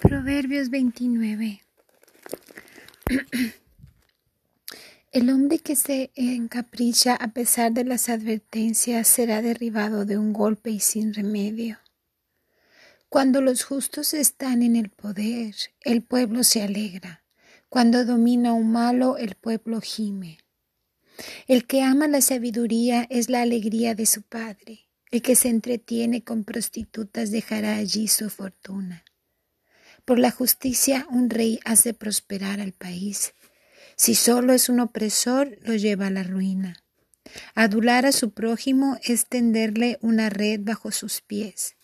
Proverbios 29. El hombre que se encapricha a pesar de las advertencias será derribado de un golpe y sin remedio. Cuando los justos están en el poder, el pueblo se alegra. Cuando domina un malo, el pueblo gime. El que ama la sabiduría es la alegría de su padre. El que se entretiene con prostitutas dejará allí su fortuna. Por la justicia un rey hace prosperar al país. Si solo es un opresor, lo lleva a la ruina. Adular a su prójimo es tenderle una red bajo sus pies.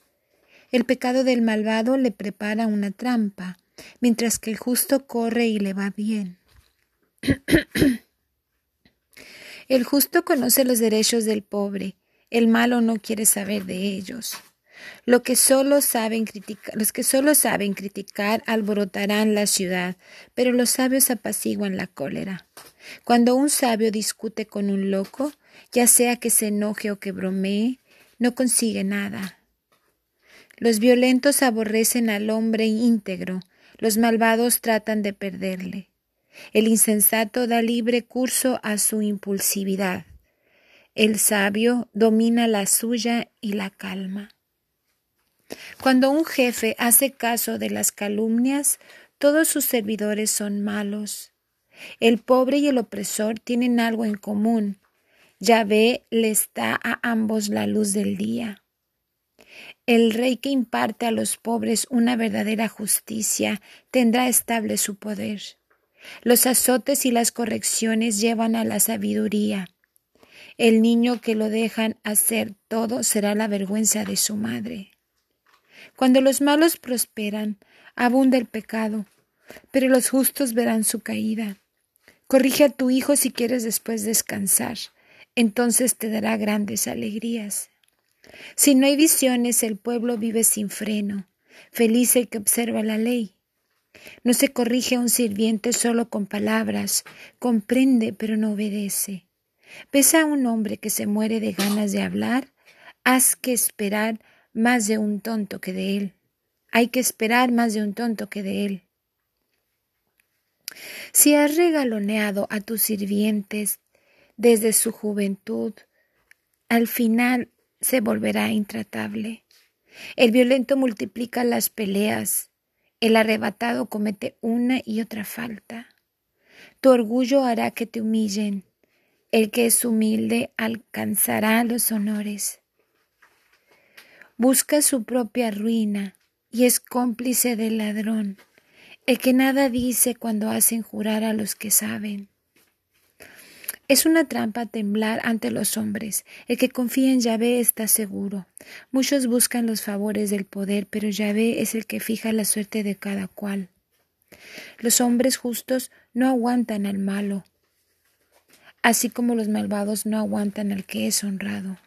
El pecado del malvado le prepara una trampa, mientras que el justo corre y le va bien. el justo conoce los derechos del pobre, el malo no quiere saber de ellos. Lo que solo saben criticar, los que solo saben criticar alborotarán la ciudad, pero los sabios apaciguan la cólera. Cuando un sabio discute con un loco, ya sea que se enoje o que bromee, no consigue nada. Los violentos aborrecen al hombre íntegro, los malvados tratan de perderle. El insensato da libre curso a su impulsividad. El sabio domina la suya y la calma. Cuando un jefe hace caso de las calumnias, todos sus servidores son malos. El pobre y el opresor tienen algo en común. Yahvé les da a ambos la luz del día. El rey que imparte a los pobres una verdadera justicia tendrá estable su poder. Los azotes y las correcciones llevan a la sabiduría. El niño que lo dejan hacer todo será la vergüenza de su madre. Cuando los malos prosperan, abunda el pecado, pero los justos verán su caída. Corrige a tu hijo si quieres después descansar, entonces te dará grandes alegrías. Si no hay visiones, el pueblo vive sin freno. Feliz el que observa la ley. No se corrige a un sirviente solo con palabras, comprende pero no obedece. ¿Ves a un hombre que se muere de ganas de hablar? Haz que esperar más de un tonto que de él. Hay que esperar más de un tonto que de él. Si has regaloneado a tus sirvientes desde su juventud, al final se volverá intratable. El violento multiplica las peleas, el arrebatado comete una y otra falta. Tu orgullo hará que te humillen, el que es humilde alcanzará los honores busca su propia ruina y es cómplice del ladrón, el que nada dice cuando hacen jurar a los que saben. Es una trampa temblar ante los hombres. El que confía en Yahvé está seguro. Muchos buscan los favores del poder, pero Yahvé es el que fija la suerte de cada cual. Los hombres justos no aguantan al malo, así como los malvados no aguantan al que es honrado.